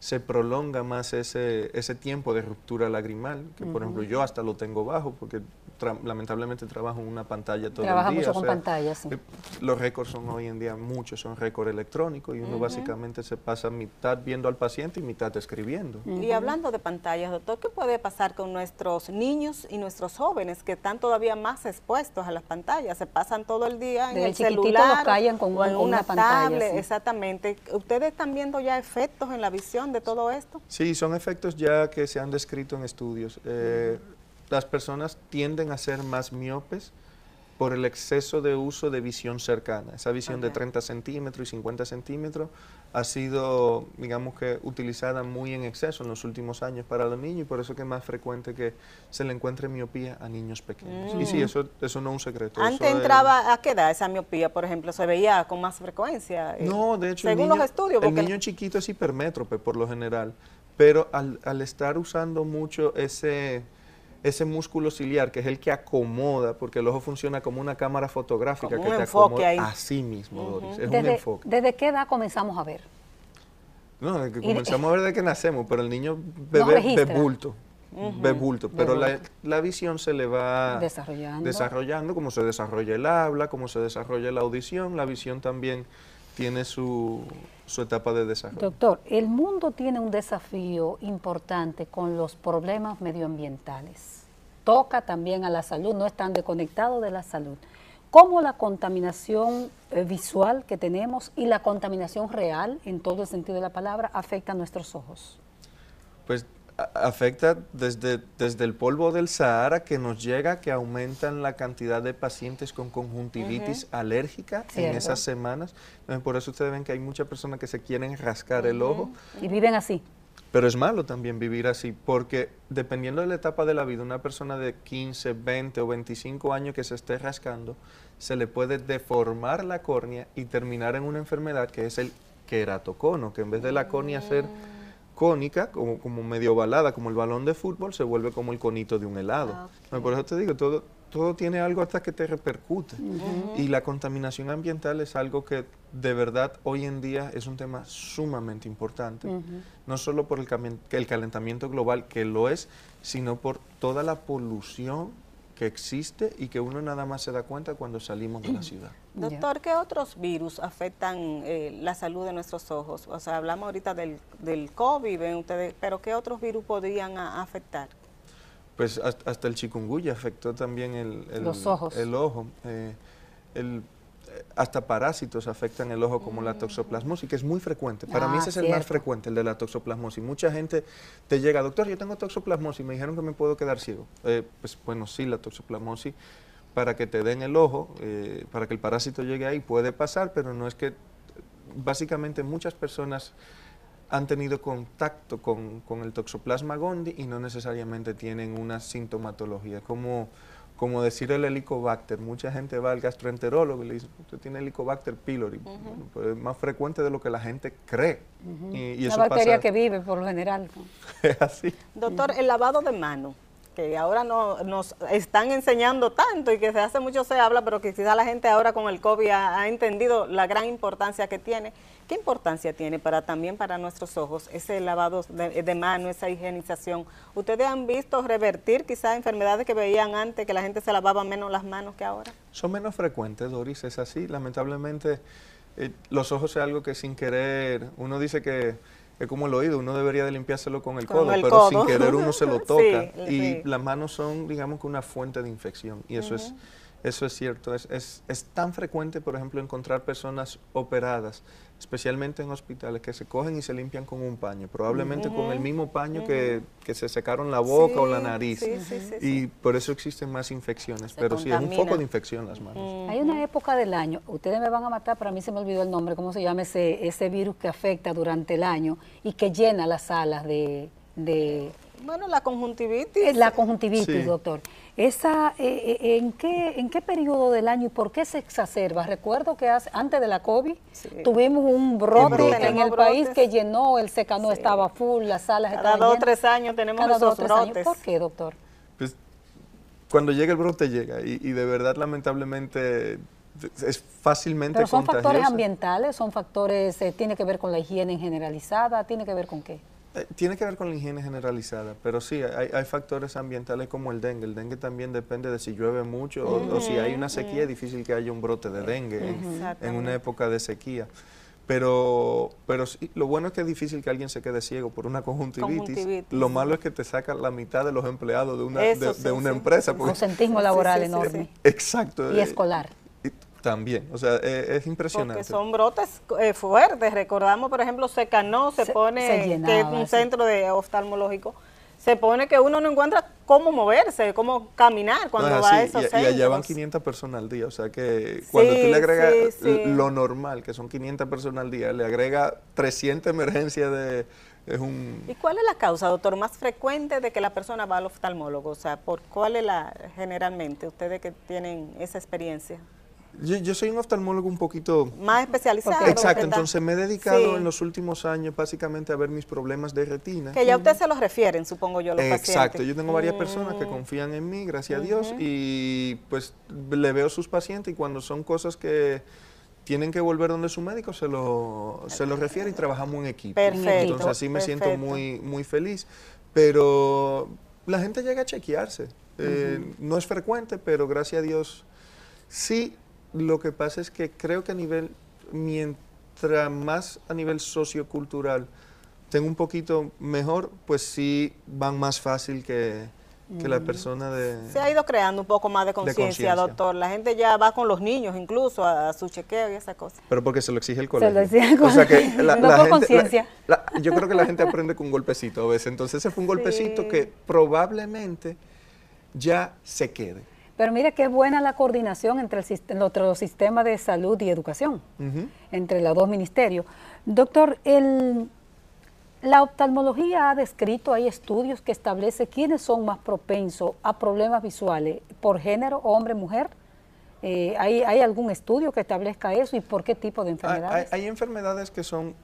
S3: se prolonga más ese, ese tiempo de ruptura lagrimal, que por ejemplo yo hasta lo tengo bajo porque lamentablemente trabajo en una pantalla todo el día.
S2: mucho con pantallas,
S3: eh, Los récords son hoy en día muchos, son récords electrónicos y uno básicamente se pasa mitad viendo al paciente y mitad escribiendo.
S1: Y hablando de pantallas, doctor, ¿qué puede pasar con nuestros niños y nuestros jóvenes que están todavía más expuestos a las pantallas? Se pasan todo el día en el, celular
S2: con, o en una, pantalla.
S1: Exactamente. ¿Ustedes están viendo ya efectos en la visión de todo esto?
S3: Sí, son efectos ya que se han descrito en estudios. Eh, las personas tienden a ser más miopes por el exceso de uso de visión cercana. Esa visión de 30 centímetros y 50 centímetros ha sido, digamos que, utilizada muy en exceso en los últimos años para los niños y por eso que es más frecuente que se le encuentre miopía a niños pequeños. Y sí, mm. eso, eso no es un secreto.
S1: Antes entraba, ¿a qué edad esa miopía, por ejemplo? ¿Se veía con más frecuencia?
S3: Eh, no, de hecho,
S1: según los estudios.
S3: El niño chiquito es hipermétrope por lo general, pero al, al estar usando mucho ese ese músculo ciliar, que es el que acomoda, porque el ojo funciona como una cámara fotográfica que te acomoda así mismo, Doris. Es
S2: desde,
S3: un enfoque.
S2: ¿Desde qué edad comenzamos a ver?
S3: No, desde que comenzamos a ver desde que nacemos, pero el niño bebe de bulto. ve bulto, pero la, la visión se le va
S2: Desarrollando.
S3: desarrollando, como se desarrolla el habla, como se desarrolla la audición, la visión también tiene su, su etapa de desarrollo.
S2: Doctor, el mundo tiene un desafío importante con los problemas medioambientales. Toca también a la salud, no están desconectados de la salud. ¿Cómo la contaminación eh, visual que tenemos y la contaminación real, en todo el sentido de la palabra, afecta a nuestros ojos?
S3: Pues afecta desde, desde el polvo del Sahara que nos llega, que aumentan la cantidad de pacientes con conjuntivitis alérgica en esas semanas. Entonces, por eso ustedes ven que hay muchas personas que se quieren rascar el ojo.
S2: Y viven así.
S3: Pero es malo también vivir así, porque dependiendo de la etapa de la vida, una persona de 15, 20 o 25 años que se esté rascando, se le puede deformar la córnea y terminar en una enfermedad que es el queratocono, que en vez de la córnea ser cónica, como, como medio ovalada, como el balón de fútbol, se vuelve como el conito de un helado.
S1: Ah,
S3: Por eso te digo, todo, todo tiene algo hasta que te repercute. Y la contaminación ambiental es algo que de verdad hoy en día es un tema sumamente importante, no solo por el, el calentamiento global, que lo es, sino por toda la polución que existe y que uno nada más se da cuenta cuando salimos de la ciudad.
S1: Doctor, ¿qué otros virus afectan eh, la salud de nuestros ojos? O sea, hablamos ahorita del, del COVID, ven ustedes, pero ¿qué otros virus podrían a- afectar?
S3: Pues hasta, hasta el chikungunya afectó también el, el-
S2: Los ojos.
S3: el ojo. eh, el- hasta parásitos afectan el ojo como la toxoplasmosis, que es muy frecuente. Para mí
S2: Ah,
S3: ese es el más frecuente, el de la toxoplasmosis. Mucha gente te llega, doctor, yo tengo toxoplasmosis, me dijeron que me puedo quedar ciego. Eh, pues bueno, sí, la toxoplasmosis, para que te den el ojo, eh, para que el parásito llegue ahí, puede pasar, pero no es que, básicamente muchas personas han tenido contacto con, con el toxoplasma gondii y no necesariamente tienen una sintomatología. Como, como decir el helicobacter, mucha gente va al gastroenterólogo y le dice, usted tiene helicobacter pylori, Bueno, pero es más frecuente de lo que la gente cree. y, y
S2: Una
S3: eso
S2: bacteria
S3: pasa
S2: que vive por lo general. ¿no?
S3: es así.
S1: Doctor, el lavado de mano, que ahora no, nos están enseñando tanto y que se hace mucho se habla, pero que quizá la gente ahora con el COVID ha, entendido la gran importancia que tiene. ¿Qué importancia tiene para también para nuestros ojos ese lavado de, de mano, esa higienización? ¿Ustedes han visto revertir quizá enfermedades que veían antes, que la gente se lavaba menos las manos que ahora?
S3: Son menos frecuentes, Doris, es así. Lamentablemente, eh, los ojos es algo que sin querer, uno dice que es como el oído, uno debería de limpiárselo con el
S1: Con
S3: codo,
S1: el
S3: pero
S1: codo.
S3: sin querer uno se lo
S1: Sí,
S3: toca. y
S1: sí.
S3: las manos son, digamos que una fuente de infección. Y eso es eso es cierto. Es, es, es tan frecuente, por ejemplo, encontrar personas operadas, especialmente en hospitales, que se cogen y se limpian con un paño, probablemente con el mismo paño que, que se secaron la boca o la nariz.
S1: sí, sí, sí,
S3: y por eso existen más infecciones.
S1: Se
S3: pero sí, es un
S1: contamina.
S3: foco de infección las manos.
S2: Hay una época del año, ustedes me van a matar, para mí se me olvidó el nombre, ¿cómo se llama ese, ese virus que afecta durante el año y que llena las salas de, de
S1: Bueno, la conjuntivitis.
S2: eh, la conjuntivitis,
S3: Sí.
S2: doctor? Esa, eh, eh, ¿en, qué, ¿En qué periodo del año y por qué se exacerba? Recuerdo que hace, antes de la COVID
S1: Sí.
S2: tuvimos un brote
S3: brote.
S2: en el país
S1: brotes.
S2: que llenó, el secano
S1: Sí.
S2: estaba full, las salas
S1: Cada
S2: estaban
S1: dos o tres años tenemos
S2: Cada dos
S1: esos
S2: años.
S1: brotes.
S2: ¿Por qué, doctor?
S3: Pues, cuando llega el brote llega y, y de verdad lamentablemente es fácilmente
S2: Pero son factores
S3: contagiosa.
S2: ambientales, son factores, eh, tiene que ver con la higiene generalizada, tiene que ver con qué.
S3: Eh, Tiene que ver con la higiene generalizada, pero sí, hay, hay factores ambientales como el dengue. El dengue también depende de si llueve mucho o, o si hay una sequía, es difícil que haya un brote de dengue en- una época de sequía. Pero, pero sí, lo bueno es que es difícil que alguien se quede ciego por una conjuntivitis.
S1: Conjuntivitis.
S3: Lo malo es que te saca la mitad de los empleados de una,
S1: Eso
S3: de,
S1: sí,
S3: de una
S1: sí.
S3: empresa. porque-
S2: Ausentismo
S1: Sí,
S2: laboral
S1: sí, sí,
S2: enorme.
S1: sí.
S3: Exacto.
S2: Y
S3: eh,
S2: escolar.
S3: Y también, o sea, eh, es impresionante.
S1: Porque son brotes eh, fuertes. Recordamos, por ejemplo, Secanó se,
S2: Se-
S1: pone,
S2: se
S1: que es
S2: llenaba,
S1: un
S2: sí.
S1: centro de oftalmológico, se pone que uno no encuentra cómo moverse, cómo caminar cuando
S3: No,
S1: va a esos
S3: y, y
S1: centros.
S3: allá van 500 personas al día, o sea que cuando tú
S1: Sí,
S3: le agregas
S1: sí, sí.
S3: lo normal, que son 500 personas al día, le agrega 300 emergencias de... Es un...
S1: ¿Y cuál es la causa, doctor, más frecuente de que la persona va al oftalmólogo? O sea, ¿por cuál es la, generalmente, ustedes que tienen esa experiencia?
S3: Yo, yo soy un oftalmólogo un poquito...
S1: Más especializado.
S3: Exacto,
S1: ¿verdad?
S3: entonces me he dedicado
S1: Sí.
S3: en los últimos años básicamente a ver mis problemas de retina.
S1: Que ya usted se los refieren, supongo yo, los pacientes.
S3: Exacto, yo tengo varias personas que confían en mí, gracias a Dios, y pues le veo sus pacientes y cuando son cosas que tienen que volver donde su médico, se lo, se lo refiere y trabajamos en equipo.
S1: Perfecto,
S3: Entonces así me siento muy, muy feliz, pero la gente llega a chequearse. Eh, no es frecuente, pero gracias a Dios sí. Lo que pasa es que creo que a nivel, mientras más a nivel sociocultural tengo un poquito mejor, pues sí van más fácil que, que la persona de...
S1: Se ha ido creando un poco más de conciencia, doctor. La gente ya va con los niños incluso a, a su chequeo y esa cosa.
S3: Pero porque se lo exige el
S2: Se
S3: colegio.
S2: lo exige el
S3: O sea que
S2: colegio.
S3: la,
S2: No
S3: la
S2: por
S3: gente-
S2: conciencia.
S3: la- la- yo creo que la gente aprende con un golpecito a veces. Entonces ese fue un golpecito
S1: Sí.
S3: que probablemente ya se quede.
S2: Pero mire qué buena la coordinación entre el, sist- entre los sistemas de salud y educación, entre los dos ministerios. Doctor, el, la oftalmología ha descrito, hay estudios que establece quiénes son más propensos a problemas visuales, por género, hombre, mujer. Eh, ¿hay, ¿Hay algún estudio que establezca eso y por qué tipo de enfermedades?
S3: hay- hay enfermedades que son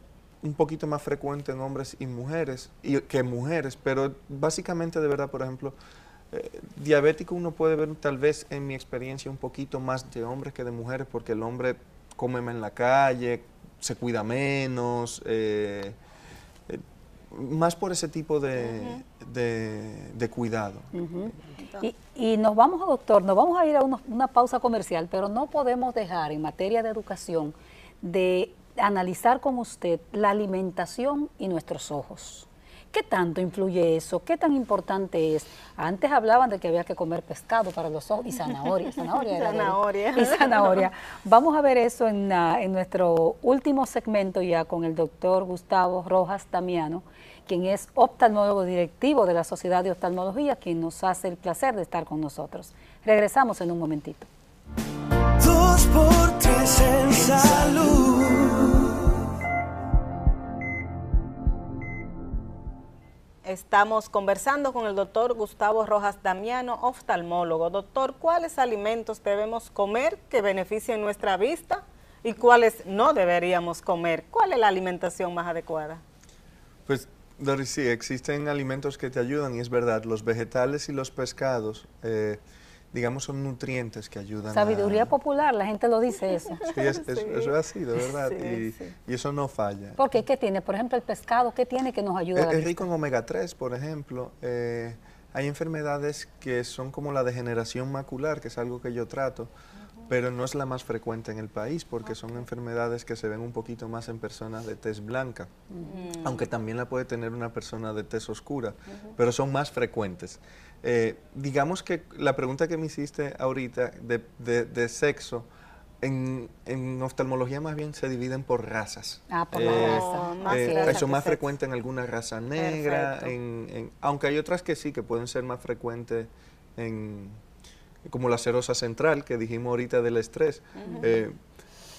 S3: un poquito más frecuentes en hombres y mujeres y, que mujeres, pero básicamente de verdad, por ejemplo, eh, diabético uno puede ver tal vez en mi experiencia un poquito más de hombres que de mujeres, porque el hombre come más en la calle, se cuida menos, eh, eh, más por ese tipo de, de- de cuidado.
S2: Y, y nos vamos, doctor, nos vamos a ir a uno- una pausa comercial, pero no podemos dejar en materia de educación de analizar con usted la alimentación y nuestros ojos. ¿Qué tanto influye eso? ¿Qué tan importante es? Antes hablaban de que había que comer pescado para los ojos y zanahoria. Zanahoria.
S1: Zanahoria.
S2: Y zanahoria. Vamos a ver eso en, la- en nuestro último segmento ya con el doctor Gustavo Rojas Damiano, quien es oftalmólogo directivo de la Sociedad de Oftalmología, quien nos hace el placer de estar con nosotros. Regresamos en un momentito.
S4: Dos por tres en salud.
S1: Estamos conversando con el doctor Gustavo Rojas Damiano, oftalmólogo. Doctor, ¿cuáles alimentos debemos comer que beneficien nuestra vista y cuáles no deberíamos comer? ¿Cuál es la alimentación más adecuada?
S3: Pues, Doris, sí, existen alimentos que te ayudan y es verdad, los vegetales y los pescados, eh, digamos, son nutrientes que ayudan a-
S2: Sabiduría popular, la gente lo dice eso.
S3: Sí, es- es-
S1: Sí.
S3: eso es así, de verdad,
S1: Sí,
S3: y, y eso no falla.
S2: Porque, ¿qué tiene? Por ejemplo, el pescado, ¿qué tiene que nos ayuda? a
S3: Es, rico en omega 3, por ejemplo. eh, hay enfermedades que son como la degeneración macular, que es algo que yo trato, pero no es la más frecuente en el país porque son enfermedades que se ven un poquito más en personas de tez blanca, aunque también la puede tener una persona de tez oscura, pero son más frecuentes. Eh, digamos que la pregunta que me hiciste ahorita de, de- de sexo, en, en oftalmología más bien se dividen por razas.
S2: Ah, por la
S3: Eh,
S2: raza.
S1: más
S3: eh,
S1: raza
S3: eso más
S1: sexo.
S3: frecuente en alguna raza negra, en, en- aunque hay otras que sí, que pueden ser más frecuentes en, como la serosa central, que dijimos ahorita del estrés. Eh,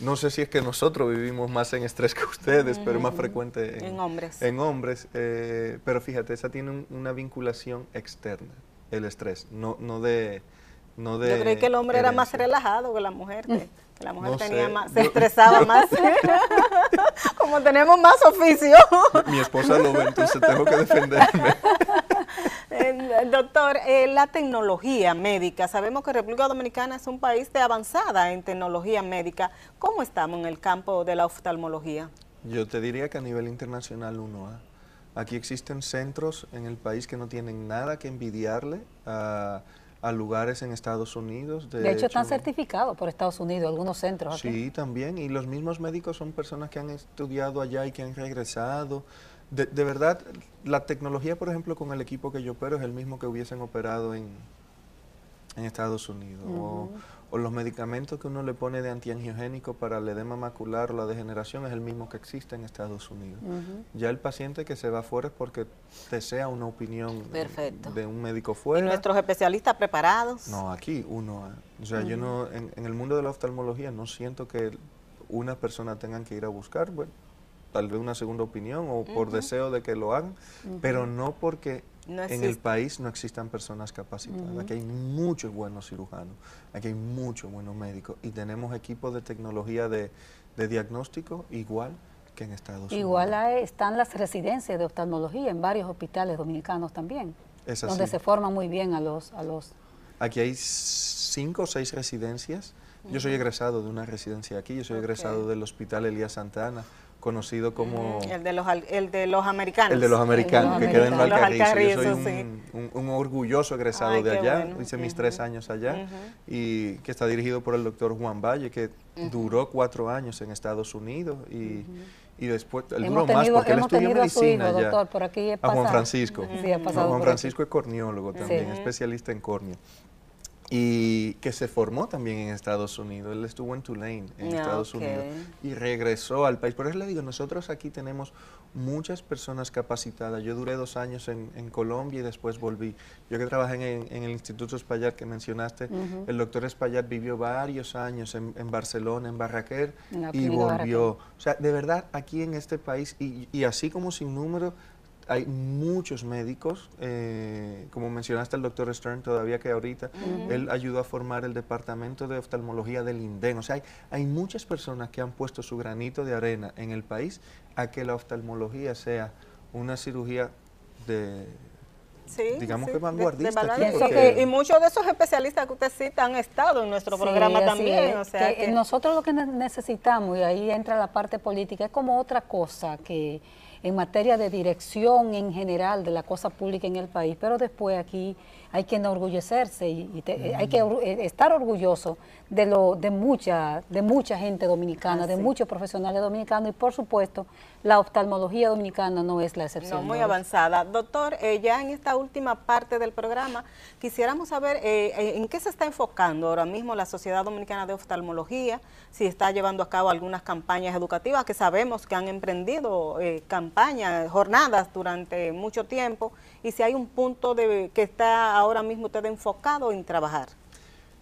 S3: no sé si es que nosotros vivimos más en estrés que ustedes, pero es más frecuente en,
S1: En hombres.
S3: en hombres, eh, pero fíjate, esa tiene un- una vinculación externa, el estrés, no, no de... No de
S1: Yo creí que el hombre era más relajado que la mujer, que, que la mujer
S3: No
S1: tenía
S3: sé,
S1: más, se
S3: yo-
S1: estresaba más. Como tenemos más oficio.
S3: Mi esposa lo ve, entonces tengo que defenderme.
S1: Eh, Doctor, eh, la tecnología médica, sabemos que República Dominicana es un país de avanzada en tecnología médica. ¿Cómo estamos en el campo de la oftalmología?
S3: Yo te diría que a nivel internacional uno A. Aquí existen centros en el país que no tienen nada que envidiarle a, a lugares en Estados Unidos. De,
S2: De hecho, están certificados por Estados Unidos, algunos centros aquí.
S3: Sí, también. Y los mismos médicos son personas que han estudiado allá y que han regresado. De, de verdad, la tecnología, por ejemplo, con el equipo que yo opero es el mismo que hubiesen operado en, en Estados Unidos. o, o los medicamentos que uno le pone de antiangiogénico para el edema macular o la degeneración es el mismo que existe en Estados Unidos. Ya el paciente que se va afuera es porque desea una opinión
S1: Perfecto.
S3: de un médico
S1: ¿Y
S3: fuera.
S1: nuestros especialistas preparados?
S3: No, aquí uno. A. O sea, yo no, en, en el mundo de la oftalmología no siento que una persona tengan que ir a buscar, bueno, tal vez una segunda opinión o por deseo de que lo hagan, pero no porque
S1: No
S3: en el país no existan personas capacitadas. Aquí hay muchos buenos cirujanos, aquí hay muchos buenos médicos y tenemos equipos de tecnología de, de diagnóstico igual que en Estados
S2: Igual
S3: Unidos.
S2: hay- están las residencias de oftalmología en varios hospitales dominicanos también,
S3: Es
S2: donde se forman muy bien a los, a los
S3: Aquí hay cinco o seis residencias. Yo soy egresado de una residencia aquí, yo soy egresado del Hospital Elías Santa Ana, conocido como...
S1: El de los, el de los americanos.
S3: El de los americanos, que queda en Alcarrizos. Yo soy un, un- un orgulloso egresado
S1: Ay,
S3: de allá,
S1: bueno.
S3: hice mis tres años allá, y que está dirigido por el doctor Juan Valle, que duró cuatro años en Estados Unidos, y, y después, él
S2: Hemos
S3: duró más porque él estudió
S2: tenido a
S3: medicina
S2: hijo,
S3: allá.
S2: doctor, por aquí he
S3: A Juan. Francisco.
S2: Sí, ha pasado
S3: Juan Francisco es corneólogo también,
S2: Sí.
S3: especialista en córnea. Y que se formó también en Estados Unidos. Él estuvo en Tulane, en
S1: Ah,
S3: Estados. Unidos, y regresó al país. Por eso le digo, nosotros aquí tenemos muchas personas capacitadas. Yo duré dos años en, en Colombia y después volví. Yo que trabajé en, en el Instituto Espaillat que mencionaste, el doctor Espaillat vivió varios años en, en Barcelona, en Barraquer, y volvió. O sea, de verdad, aquí en este país, y, y así como sin número, hay muchos médicos, eh, como mencionaste el doctor Stern, todavía que ahorita, él ayudó a formar el departamento de oftalmología del INDEN. O sea, hay, hay muchas personas que han puesto su granito de arena en el país a que la oftalmología sea una cirugía de,
S1: Sí,
S3: digamos
S1: sí,
S3: que vanguardista
S1: de
S3: aquí,
S1: verdad.
S2: porque-
S1: Y, muchos de esos especialistas que usted cita han estado en nuestro
S2: Sí,
S1: programa también. O sea
S2: que
S1: que-
S2: nosotros lo que ne- necesitamos, y ahí entra la parte política, es como otra cosa que en materia de dirección en general de la cosa pública en el país, pero después aquí hay que enorgullecerse y, y te- hay que or- eh, estar orgulloso de lo de mucha de mucha gente dominicana, de muchos profesionales dominicanos y por supuesto la oftalmología dominicana no es la excepción.
S1: No, muy
S2: ¿no?
S1: avanzada. Doctor, eh, ya en esta última parte del programa, quisiéramos saber eh, eh, en qué se está enfocando ahora mismo la Sociedad Dominicana de Oftalmología, si está llevando a cabo algunas campañas educativas, que sabemos que han emprendido eh, campañas, jornadas durante mucho tiempo, y si hay un punto de que está ahora mismo usted enfocado en trabajar.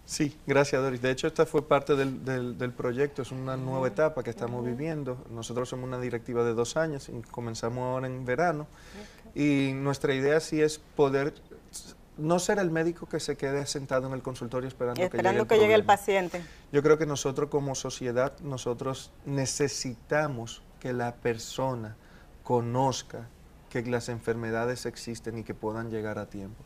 S3: Sí, gracias Doris. De hecho, esta fue parte del, del- del proyecto, es una nueva etapa que estamos viviendo. Nosotros somos una directiva de dos años y comenzamos ahora en verano. Y nuestra idea sí es poder no ser el médico que se quede sentado en el consultorio esperando,
S1: Esperando
S3: que
S1: que
S3: llegue
S1: llegue
S3: el
S1: el
S3: problema.
S1: paciente.
S3: Yo creo que nosotros como sociedad, nosotros necesitamos que la persona conozca que las enfermedades existen y que puedan llegar a tiempo.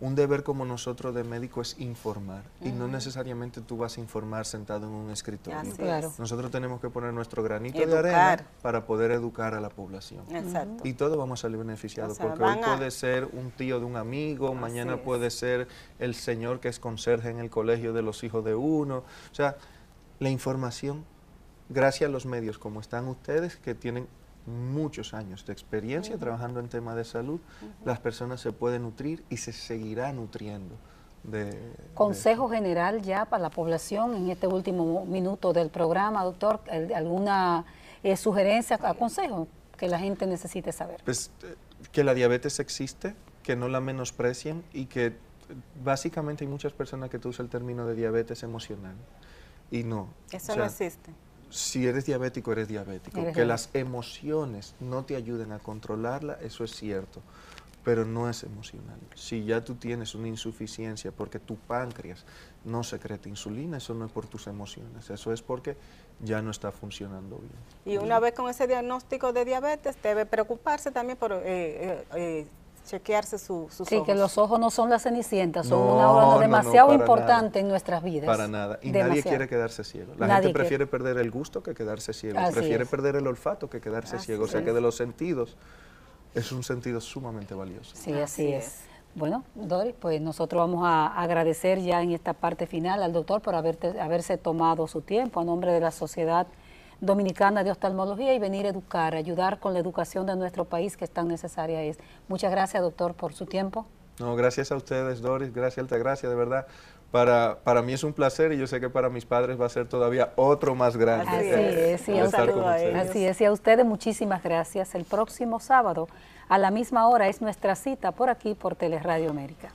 S3: Un deber como nosotros de médico es informar y no necesariamente tú vas a informar sentado en un escritorio.
S1: Así
S2: Claro.
S1: es.
S3: Nosotros tenemos que poner nuestro granito
S1: Educar.
S3: de arena para poder educar a la población.
S1: Exacto.
S3: Y todos vamos a salir beneficiados,
S1: O sea,
S3: porque hoy
S1: a-
S3: puede ser un tío de un amigo, mañana
S1: es.
S3: puede ser el señor que es conserje en el colegio de los hijos de uno. O sea, la información, gracias a los medios como están ustedes, que tienen muchos años de experiencia trabajando en temas de salud, las personas se pueden nutrir y se seguirá nutriendo de... de
S2: Consejo general ya para la población en este último minuto del programa, doctor, ¿al- ¿alguna eh, sugerencia, consejo que la gente necesite saber?
S3: Pues eh, que la diabetes existe, que no la menosprecien y que eh, básicamente hay muchas personas que tú usas el término de diabetes emocional y no.
S1: Eso
S3: O sea,
S1: no existe.
S3: Si eres diabético, eres diabético.
S2: Eres
S3: que las emociones no te ayuden a controlarla, eso es cierto, pero no es emocional. Si ya tú tienes una insuficiencia porque tu páncreas no secreta insulina, eso no es por tus emociones, eso es porque ya no está funcionando bien.
S1: Y una vez con ese diagnóstico de diabetes, debe preocuparse también por eh, eh, eh, chequearse su, sus
S2: Sí,
S1: ojos.
S2: que los ojos no son las cenicientas, son
S3: No,
S2: una
S3: no,
S2: órgano
S3: no,
S2: demasiado importante
S3: nada.
S2: en nuestras vidas.
S3: Para nada. Y nadie quiere quedarse ciego. La
S2: Nadie
S3: gente
S2: quiere.
S3: prefiere perder el gusto que quedarse ciego.
S2: Así
S3: prefiere
S2: es.
S3: perder el olfato que quedarse
S1: Así
S3: ciego. O sea
S2: es.
S3: que de los sentidos es un sentido sumamente valioso.
S2: Sí, así,
S1: Así
S2: es.
S1: es.
S2: Bueno, Doris, pues nosotros vamos a agradecer ya en esta parte final al doctor por haberte- haberse tomado su tiempo a nombre de la Sociedad Dominicana de Oftalmología y venir a educar, ayudar con la educación de nuestro país que tan necesaria es. Muchas gracias, doctor, por su tiempo.
S3: No, gracias a ustedes, Doris. Gracias, Altagracia, de verdad. Para, para mí es un placer y yo sé que para mis padres va a ser todavía otro más grande.
S1: Así
S2: es, sí. Así es, y a ustedes muchísimas gracias. El próximo sábado a la misma hora es nuestra cita por aquí por Teleradio América.